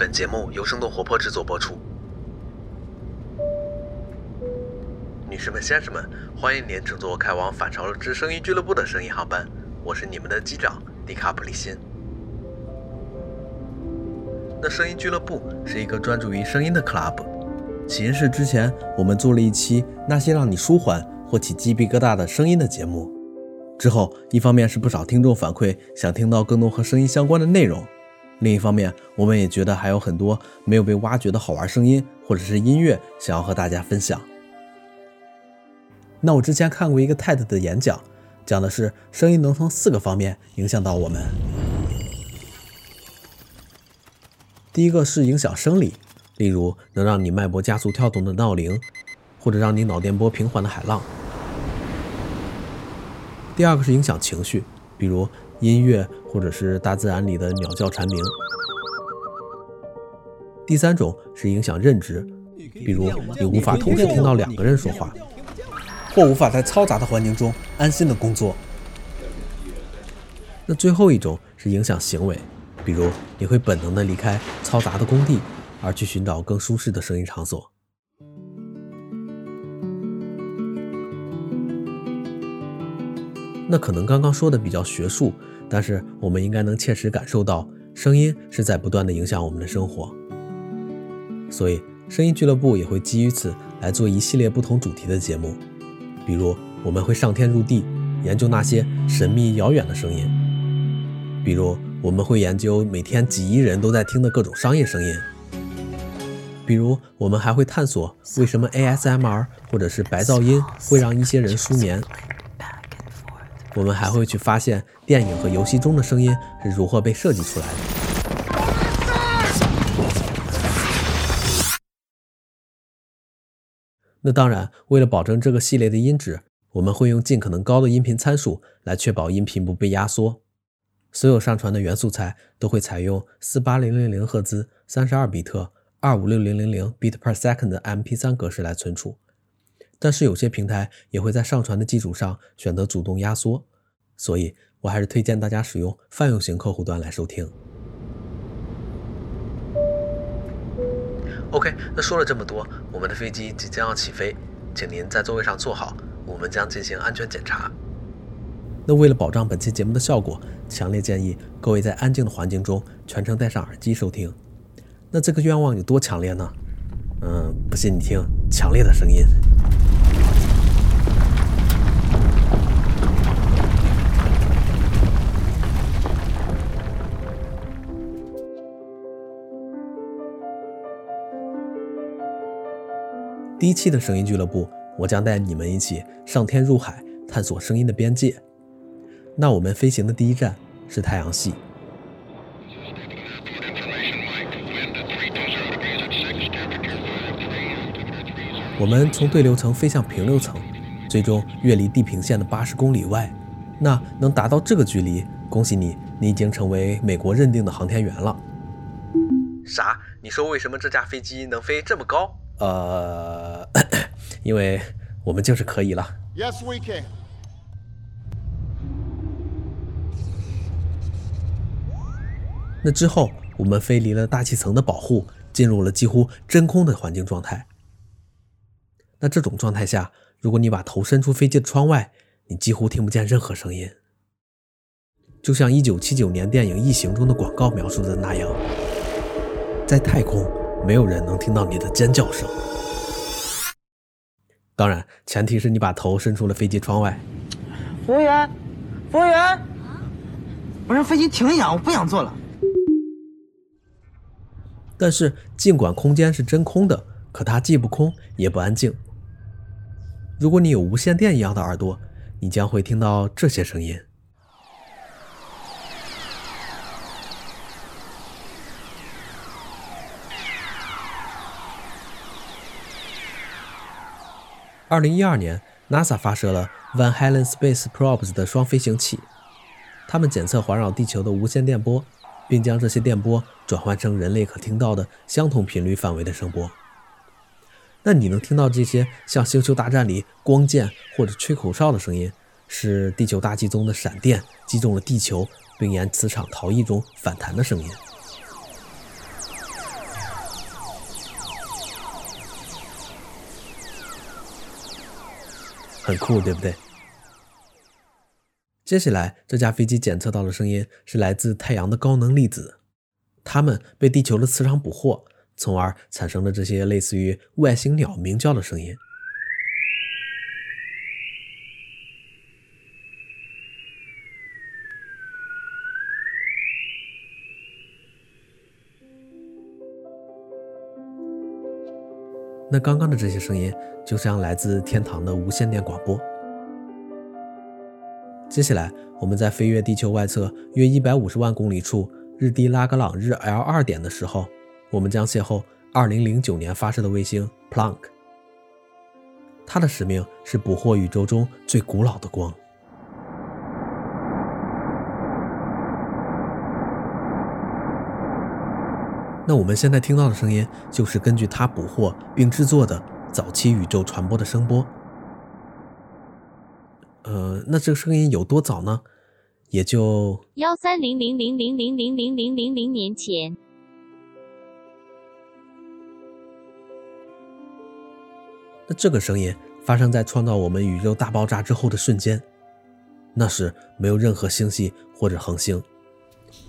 本节目由生动活泼制作播出。女士们、先生们，欢迎您乘坐开往反潮流之声音俱乐部的声音航班，我是你们的机长迪卡普里辛。那声音俱乐部是一个专注于声音的 club，起因是之前我们做了一期那些让你舒缓或起鸡皮疙瘩的声音的节目，之后一方面是不少听众反馈想听到更多和声音相关的内容，另一方面我们也觉得还有很多没有被挖掘的好玩声音或者是音乐想要和大家分享。那我之前看过一个 TED 的演讲，讲的是声音能从四个方面影响到我们。第一个是影响生理，例如能让你脉搏加速跳动的闹铃，或者让你脑电波平缓的海浪。第二个是影响情绪，比如音乐或者是大自然里的鸟叫蝉鸣。第三种是影响认知，比如你无法同时听到两个人说话，或无法在嘈杂的环境中安心的工作。那最后一种是影响行为。比如，你会本能的离开嘈杂的工地，而去寻找更舒适的声音场所。那可能刚刚说的比较学术，但是我们应该能切实感受到，声音是在不断的影响我们的生活。所以，声音俱乐部也会基于此来做一系列不同主题的节目。比如，我们会上天入地，研究那些神秘遥远的声音。比如。我们会研究每天几亿人都在听的各种商业声音，比如我们还会探索为什么 ASMR 或者是白噪音会让一些人失眠。我们还会去发现电影和游戏中的声音是如何被设计出来的。那当然，为了保证这个系列的音质，我们会用尽可能高的音频参数来确保音频不被压缩。所有上传的元素材都会采用四八零零零赫兹、三十二比特、二五六零零零 bit per second 的 MP3 格式来存储，但是有些平台也会在上传的基础上选择主动压缩，所以我还是推荐大家使用泛用型客户端来收听。OK，那说了这么多，我们的飞机即将要起飞，请您在座位上坐好，我们将进行安全检查。那为了保障本期节目的效果，强烈建议各位在安静的环境中全程戴上耳机收听。那这个愿望有多强烈呢？嗯，不信你听强烈的声音。第一期的声音俱乐部，我将带你们一起上天入海，探索声音的边界。那我们飞行的第一站是太阳系。我们从对流层飞向平流层，最终越离地平线的八十公里外。那能达到这个距离，恭喜你，你已经成为美国认定的航天员了。啥？你说为什么这架飞机能飞这么高？呃，因为我们就是可以了。Yes, we can. 那之后，我们飞离了大气层的保护，进入了几乎真空的环境状态。那这种状态下，如果你把头伸出飞机的窗外，你几乎听不见任何声音，就像1979年电影《异形》中的广告描述的那样，在太空，没有人能听到你的尖叫声。当然，前提是你把头伸出了飞机窗外。服务员，服务员，我让飞机停一下，我不想坐了。但是，尽管空间是真空的，可它既不空也不安静。如果你有无线电一样的耳朵，你将会听到这些声音。二零一二年，NASA 发射了 Van Halen Space Probes 的双飞行器，它们检测环绕地球的无线电波。并将这些电波转换成人类可听到的相同频率范围的声波。那你能听到这些像《星球大战》里光剑或者吹口哨的声音，是地球大气中的闪电击中了地球，并沿磁场逃逸中反弹的声音。很酷，对不对？接下来，这架飞机检测到的声音是来自太阳的高能粒子，它们被地球的磁场捕获，从而产生了这些类似于外星鸟鸣叫的声音。刚刚的这些声音，就像来自天堂的无线电广播。接下来，我们在飞越地球外侧约一百五十万公里处日地拉格朗日 L 二点的时候，我们将邂逅二零零九年发射的卫星 Planck。它的使命是捕获宇宙中最古老的光。那我们现在听到的声音，就是根据它捕获并制作的早期宇宙传播的声波。呃，那这个声音有多早呢？也就幺三零零零零零零零零零零年前。那这个声音发生在创造我们宇宙大爆炸之后的瞬间，那时没有任何星系或者恒星。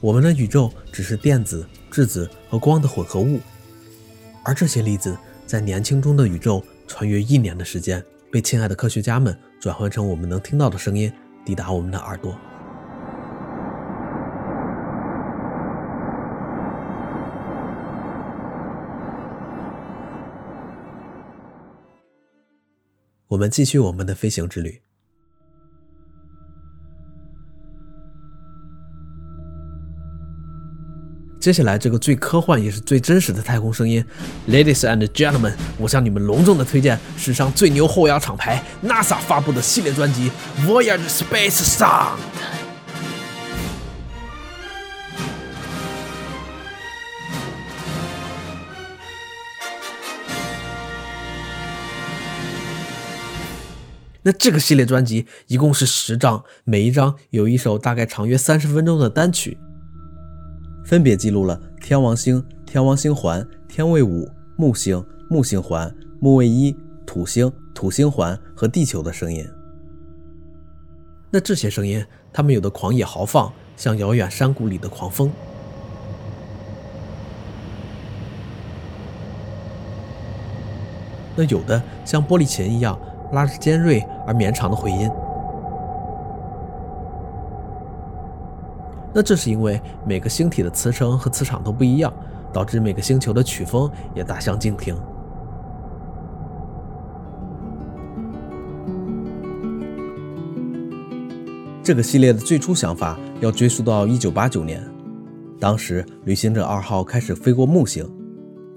我们的宇宙只是电子、质子和光的混合物，而这些粒子在年轻中的宇宙穿越一年的时间，被亲爱的科学家们转换成我们能听到的声音，抵达我们的耳朵。我们继续我们的飞行之旅。接下来，这个最科幻也是最真实的太空声音，Ladies and Gentlemen，我向你们隆重的推荐史上最牛后摇厂牌 NASA 发布的系列专辑《Voyage Space Sound》。那这个系列专辑一共是十张，每一张有一首大概长约三十分钟的单曲。分别记录了天王星、天王星环、天卫五、木星、木星环、木卫一、土星、土星环和地球的声音。那这些声音，它们有的狂野豪放，像遥远山谷里的狂风；那有的像玻璃琴一样，拉着尖锐而绵长的回音。那这是因为每个星体的磁层和磁场都不一样，导致每个星球的曲风也大相径庭。这个系列的最初想法要追溯到1989年，当时旅行者二号开始飞过木星，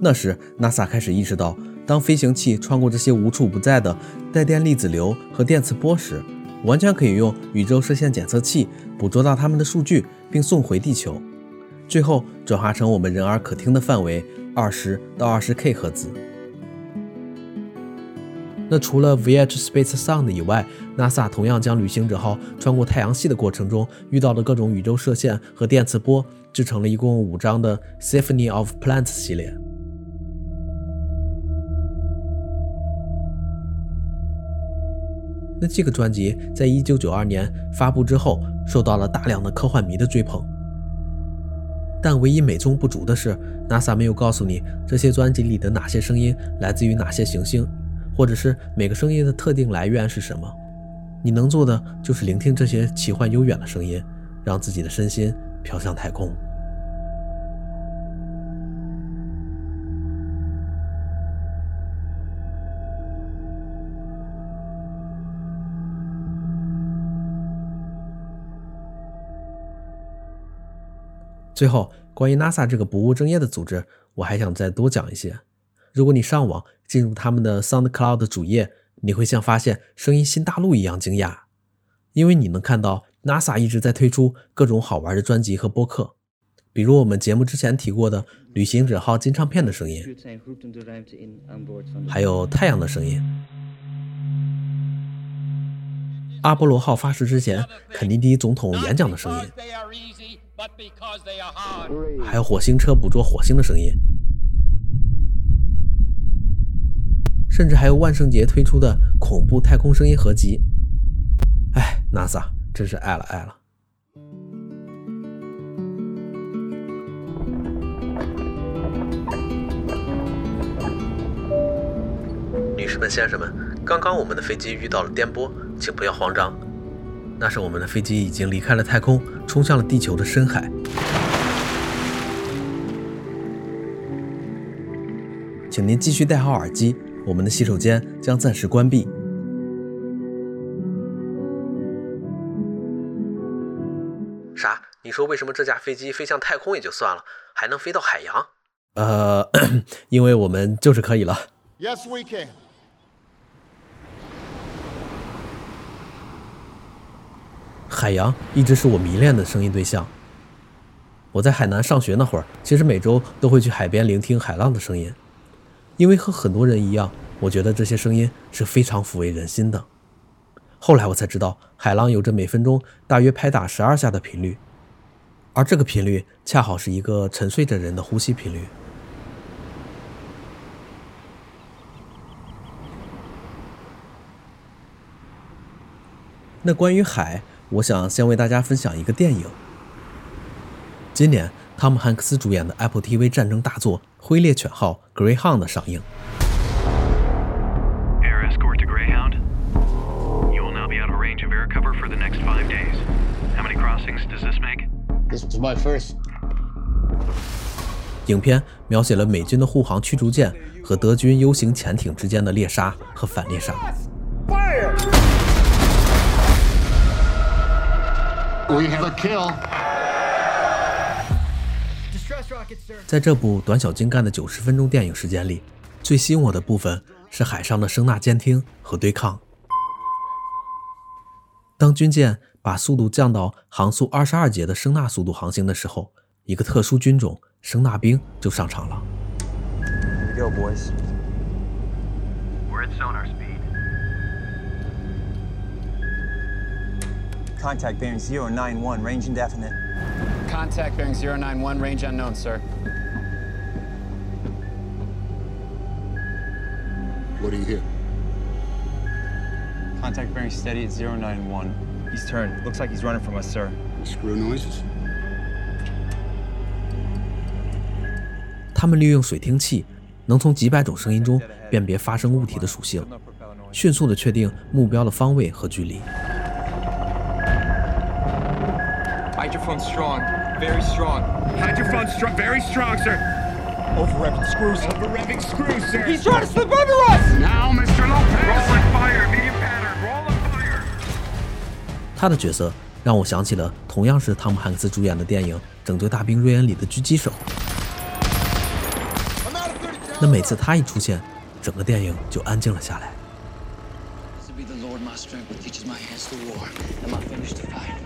那时 NASA 开始意识到，当飞行器穿过这些无处不在的带电粒子流和电磁波时，完全可以用宇宙射线检测器捕捉到它们的数据，并送回地球，最后转化成我们人耳可听的范围二十到二十 K 赫兹。那除了 VH Space Sound 以外，NASA 同样将旅行者号穿过太阳系的过程中遇到的各种宇宙射线和电磁波制成了一共五张的 Symphony of Plants 系列。这个专辑在一九九二年发布之后，受到了大量的科幻迷的追捧。但唯一美中不足的是，NASA 没有告诉你这些专辑里的哪些声音来自于哪些行星，或者是每个声音的特定来源是什么。你能做的就是聆听这些奇幻悠远的声音，让自己的身心飘向太空。最后，关于 NASA 这个不务正业的组织，我还想再多讲一些。如果你上网进入他们的 SoundCloud 主页，你会像发现声音新大陆一样惊讶，因为你能看到 NASA 一直在推出各种好玩的专辑和播客，比如我们节目之前提过的旅行者号金唱片的声音，还有太阳的声音，阿波罗号发射之前肯尼迪总统演讲的声音。还有火星车捕捉火星的声音，甚至还有万圣节推出的恐怖太空声音合集。哎，NASA 真是爱了爱了。女士们、先生们，刚刚我们的飞机遇到了颠簸，请不要慌张。那是我们的飞机已经离开了太空，冲向了地球的深海。请您继续戴好耳机，我们的洗手间将暂时关闭。啥？你说为什么这架飞机飞向太空也就算了，还能飞到海洋？呃，因为我们就是可以了。Yes, we can. 海洋一直是我迷恋的声音对象。我在海南上学那会儿，其实每周都会去海边聆听海浪的声音，因为和很多人一样，我觉得这些声音是非常抚慰人心的。后来我才知道，海浪有着每分钟大约拍打十二下的频率，而这个频率恰好是一个沉睡着人的呼吸频率。那关于海，我想先为大家分享一个电影。今年，汤姆汉克斯主演的 Apple TV 战争大作《灰猎犬号》（Greyhound） 的上映。Air escort to Greyhound. You will now be out of range of air cover for the next five days. How many crossings does this make? This was my first. 影片描写了美军的护航驱逐舰和德军 U 型潜艇之间的猎杀和反猎杀。We have a kill. 在这部短小精干的九十分钟电影时间里，最吸引我的部分是海上的声纳监听和对抗。当军舰把速度降到航速二十二节的声纳速度航行的时候，一个特殊军种声纳兵就上场了。Here we go, boys. We're at sonar speed. Contact bearing 091, range indefinite. Contact bearing 091, range unknown, sir. What do you hear? Contact bearing steady at 091. He's turned. Looks like he's running from us, sir. Screw noises. 他们利用水听器，能从几百种声音中辨别发生物体的属性，迅速地确定目标的方位和距离。 Hydrophone strong. Very strong. Hydrophone strong, very strong, sir. Over revving screws. Over revving screws, sir. He's trying to slip under us! Now, Mr. Lopez. Roll and fire, medium pattern. Roll and fire. 他的角色让我想起了同样是汤姆汉克斯主演的电影《拯救大兵瑞恩》里的狙击手。那每次他一出现，整个电影就安静了下来。Be the Lord my strength that teaches my hands to war and my fingers to fight.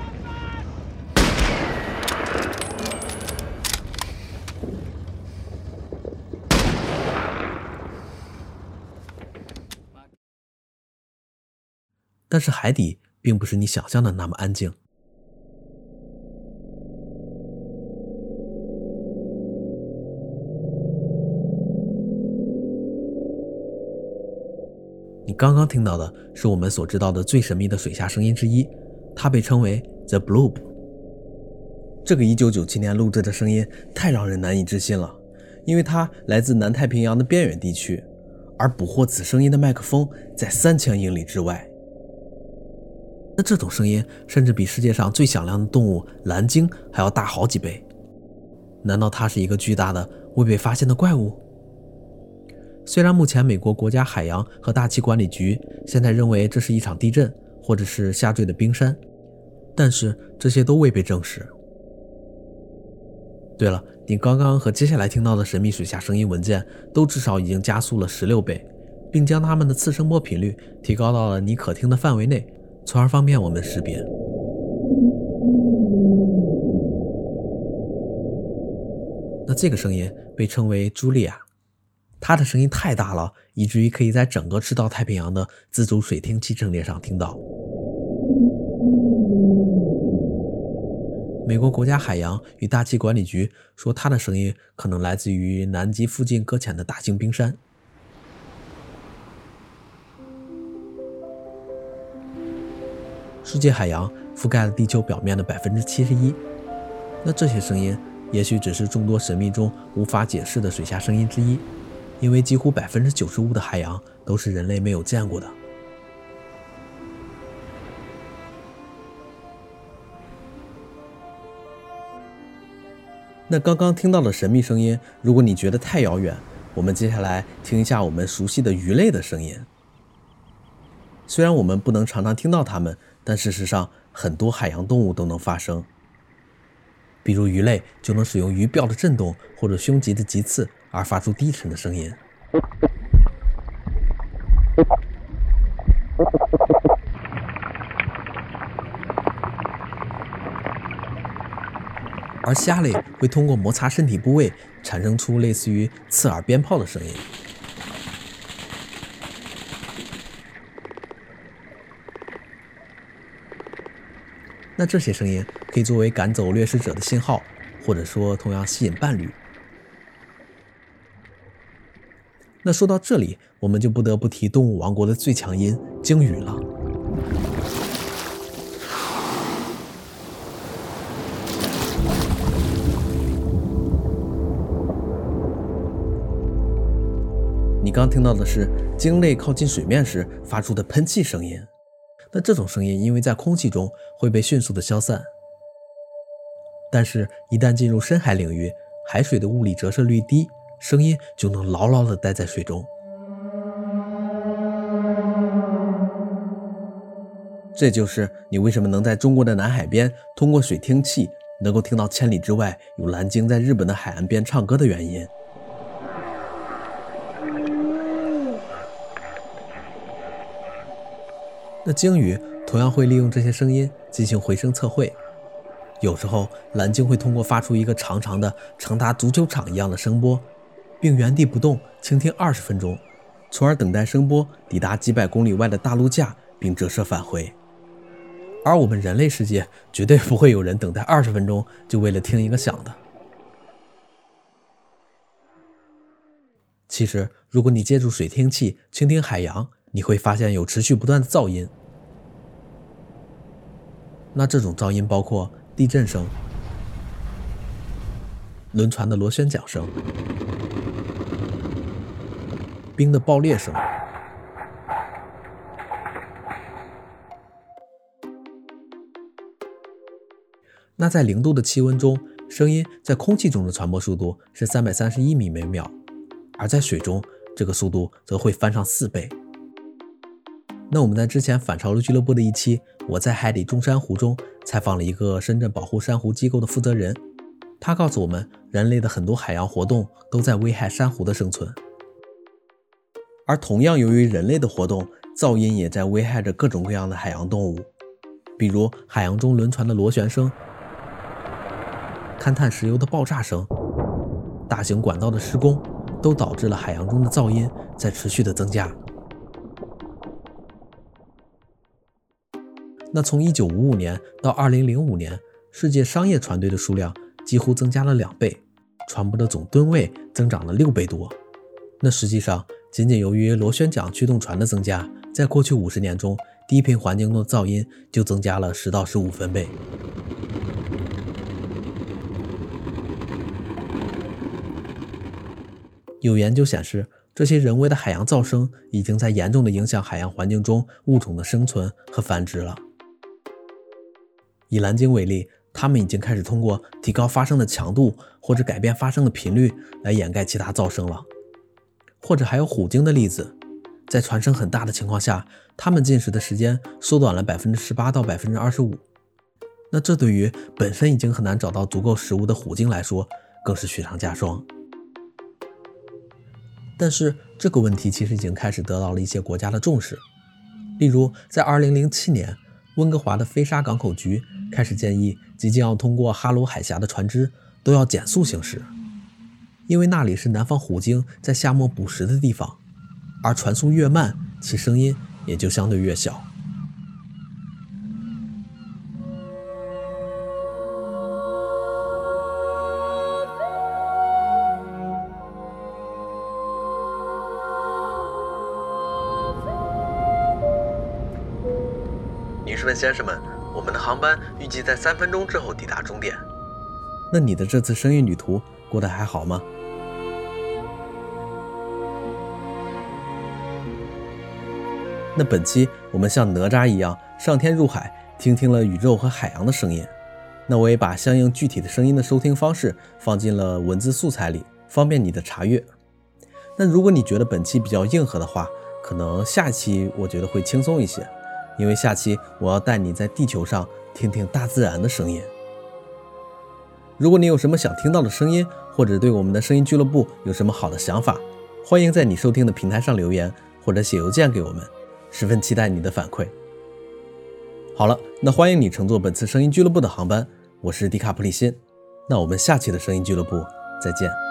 但是海底并不是你想象的那么安静。你刚刚听到的是我们所知道的最神秘的水下声音之一，它被称为 The Bloop。这个1997年录制的声音太让人难以置信了，因为它来自南太平洋的边远地区，而捕获此声音的麦克风在三千英里之外。那这种声音甚至比世界上最响亮的动物蓝鲸还要大好几倍。难道它是一个巨大的未被发现的怪物？虽然目前美国国家海洋和大气管理局现在认为这是一场地震或者是下坠的冰山，但是这些都未被证实。对了，你刚刚和接下来听到的神秘水下声音文件都至少已经加速了十六倍，并将它们的次声波频率提高到了你可听的范围内，从而方便我们识别。那这个声音被称为茱莉亚，它的声音太大了，以至于可以在整个赤道太平洋的自主水听器阵列上听到。美国国家海洋与大气管理局说，它的声音可能来自于南极附近搁浅的大型冰山。世界海洋覆盖了地球表面的百分之七十一。那这些声音也许只是众多神秘中无法解释的水下声音之一，因为几乎百分之九十五的海洋都是人类没有见过的。那刚刚听到的神秘声音，如果你觉得太遥远，我们接下来听一下我们熟悉的鱼类的声音。虽然我们不能常常听到它们，但事实上很多海洋动物都能发声。比如鱼类就能使用鱼鳔的震动或者胸鳍的棘刺而发出低沉的声音。而虾类会通过摩擦身体部位，产生出类似于刺耳鞭炮的声音。那这些声音可以作为赶走掠食者的信号，或者说同样吸引伴侣。那说到这里，我们就不得不提动物王国的最强音——鲸鱼了。你刚听到的是鲸类靠近水面时发出的喷气声音。那这种声音因为在空气中会被迅速的消散，但是，一旦进入深海领域，海水的物理折射率低，声音就能牢牢的待在水中。这就是你为什么能在中国的南海边通过水听器，能够听到千里之外有蓝鲸在日本的海岸边唱歌的原因。那鲸鱼同样会利用这些声音进行回声测绘。有时候，蓝鲸会通过发出一个长长的、长达足球场一样的声波，并原地不动倾听二十分钟，从而等待声波抵达几百公里外的大陆架并折射返回。而我们人类世界绝对不会有人等待二十分钟就为了听一个响的。其实，如果你借助水听器倾听海洋，你会发现有持续不断的噪音。那这种噪音包括地震声、轮船的螺旋桨声、冰的爆裂声。那在零度的气温中，声音在空气中的传播速度是三百三十一米每秒，而在水中，这个速度则会翻上四倍。那我们在之前反潮流俱乐部的一期《我在海底中珊瑚》中采访了一个深圳保护珊瑚机构的负责人，他告诉我们，人类的很多海洋活动都在危害珊瑚的生存，而同样由于人类的活动，噪音也在危害着各种各样的海洋动物，比如海洋中轮船的螺旋声、勘探石油的爆炸声、大型管道的施工，都导致了海洋中的噪音在持续的增加。那从1955年到2005年，世界商业船队的数量几乎增加了两倍，船舶的总吨位增长了六倍多。那实际上，仅仅由于螺旋桨驱动船的增加，在过去五十年中，低频环境中的噪音就增加了十到十五分贝。有研究显示，这些人为的海洋噪声已经在严重的影响海洋环境中物种的生存和繁殖了。以蓝鲸为例，它们已经开始通过提高发声的强度或者改变发声的频率来掩盖其他噪声了。或者还有虎鲸的例子，在船声很大的情况下，它们进食的时间缩短了百分之十八到百分之二十五。那这对于本身已经很难找到足够食物的虎鲸来说，更是雪上加霜。但是这个问题其实已经开始得到了一些国家的重视，例如在二零零七年，温哥华的飞沙港口局。开始建议，即将要通过哈罗海峡的船只都要减速行驶，因为那里是南方虎鲸在夏末捕食的地方，而船速越慢，其声音也就相对越小。女士们、先生们，预计在三分钟之后抵达终点。那你的这次声音旅途过得还好吗？那本期我们像哪吒一样上天入海，听听了宇宙和海洋的声音。那我也把相应具体的声音的收听方式放进了文字素材里，方便你的查阅。那如果你觉得本期比较硬核的话，可能下期我觉得会轻松一些，因为下期我要带你在地球上听听大自然的声音。如果你有什么想听到的声音，或者对我们的声音俱乐部有什么好的想法，欢迎在你收听的平台上留言，或者写邮件给我们。十分期待你的反馈。好了，那欢迎你乘坐本次声音俱乐部的航班，我是迪卡普里辛。那我们下期的声音俱乐部再见。